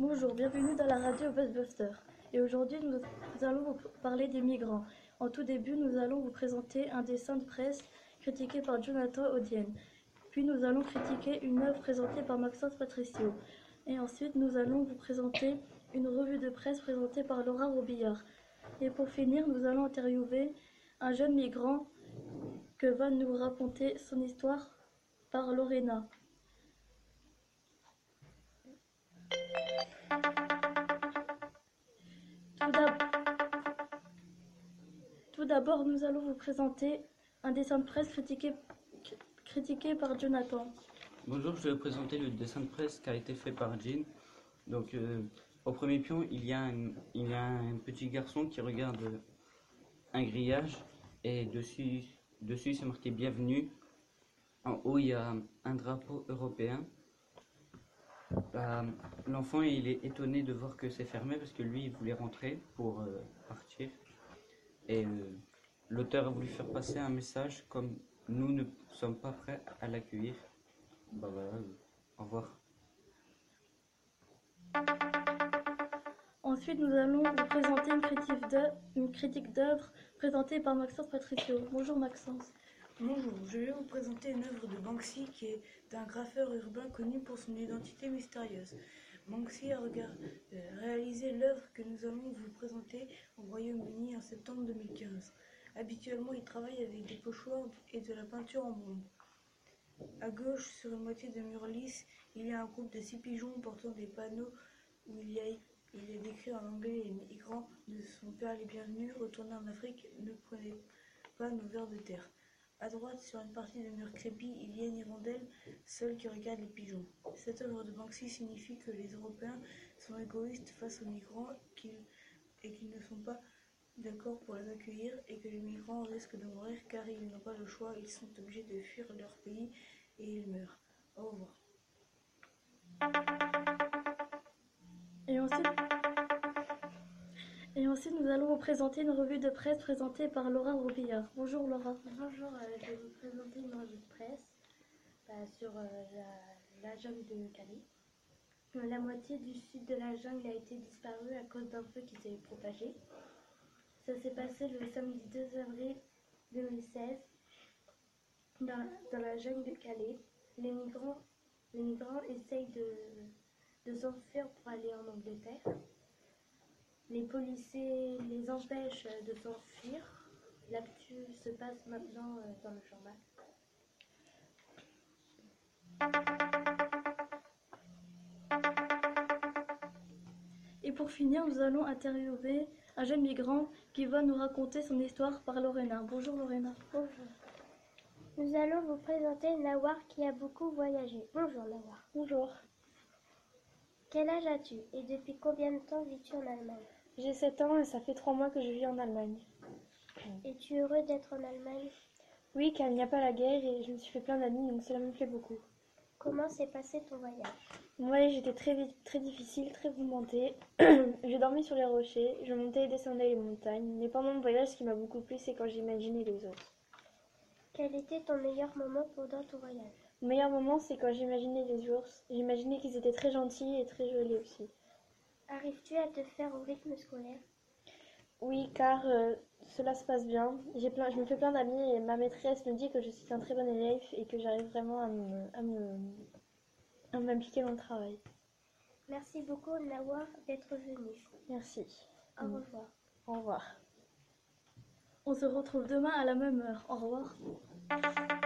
Bonjour, bienvenue dans la radio Buzzbuster. Et aujourd'hui, nous, nous allons vous parler des migrants. En tout début, nous allons vous présenter un dessin de presse critiqué par Jonathan Odienne. Puis nous allons critiquer une œuvre présentée par Maxence Patricio. Et ensuite, nous allons vous présenter une revue de presse présentée par Laura Robillard. Et pour finir, nous allons interviewer un jeune migrant que va nous raconter son histoire par Lorena. D'abord, nous allons vous présenter un dessin de presse critiqué, par Jonathan. Bonjour, je vais vous présenter le dessin de presse qui a été fait par Jean. Donc, euh, au premier pion, il y, a un, il y a un petit garçon qui regarde un grillage et dessus, dessus c'est marqué Bienvenue. En haut, il y a un drapeau européen. Bah, L'enfant, il est étonné de voir que c'est fermé parce que lui, il voulait rentrer pour euh, partir. Et euh, l'auteur a voulu faire passer un message comme nous ne sommes pas prêts à l'accueillir. Bah voilà, euh, au revoir. Ensuite, nous allons vous présenter une critique d'œuvre- une critique d'œuvre présentée par Maxence Patricio. Bonjour Maxence. Bonjour, je vais vous présenter une œuvre de Banksy qui est un graffeur urbain connu pour son identité mystérieuse. Banksy a regard- euh, réalisé l'œuvre que nous allons vous présenter au Royaume-Uni en septembre 2015. Habituellement, il travaille avec des pochoirs et de la peinture en bombe. À gauche, sur une moitié de mur lisse, il y a un groupe de six pigeons portant des panneaux où il, est décrit en anglais les migrants de son père les bienvenus, retournez en Afrique, ne prenez pas nos vers de terre. À droite, sur une partie de mur crépi, il y a une hirondelle seule qui regarde les pigeons. Cette œuvre de Banksy signifie que les Européens sont égoïstes face aux migrants et qu'ils ne sont pas d'accord pour les accueillir et que les migrants risquent de mourir car ils n'ont pas le choix, ils sont obligés de fuir leur pays et ils meurent. Au revoir. Et ensuite, et ensuite, nous allons vous présenter une revue de presse présentée par Laura Robillard. Bonjour Laura. Bonjour, euh, je vais vous présenter une revue de presse bah, sur euh, la, la jungle de Calais. Euh, La moitié du sud de la jungle a été disparue à cause d'un feu qui s'est propagé. Ça s'est passé le samedi 2 avril 2016 dans, dans la jungle de Calais. Les migrants, les migrants essayent de, de s'enfuir pour aller en Angleterre. Les policiers les empêchent de s'enfuir. L'actu se passe maintenant euh, dans le journal. Pour finir, nous allons interviewer un jeune migrant qui va nous raconter son histoire par Lorena. Bonjour Lorena. Bonjour. Nous allons vous présenter Nawar qui a beaucoup voyagé. Bonjour Nawar. Bonjour, Quel âge as-tu et depuis combien de temps vis-tu en Allemagne? J'ai 7 ans et ça fait 3 mois que je vis en Allemagne. Es-tu heureux d'être en Allemagne? Oui, car il n'y a pas la guerre et je me suis fait plein d'amis, donc cela me plaît beaucoup. Comment s'est passé ton voyage? Mon voyage était très, très difficile, très mouvementé. j'ai dormi sur les rochers, je montais et descendais les montagnes, mais pendant mon voyage, ce qui m'a beaucoup plu, c'est quand j'imaginais les autres. Quel était ton meilleur moment pendant ton voyage? Mon meilleur moment, c'est quand j'imaginais les ours. J'imaginais qu'ils étaient très gentils et très jolis aussi. Arrives-tu à te faire au rythme scolaire? Oui, car euh, cela se passe bien. J'ai plein, je me fais plein d'amis et ma maîtresse me dit que je suis un très bon élève et que j'arrive vraiment à me, à me, à m'impliquer dans le travail. Merci beaucoup Nawar d'être venu. Merci. Au Mm. revoir. Au revoir. On se retrouve demain à la même heure. Au revoir.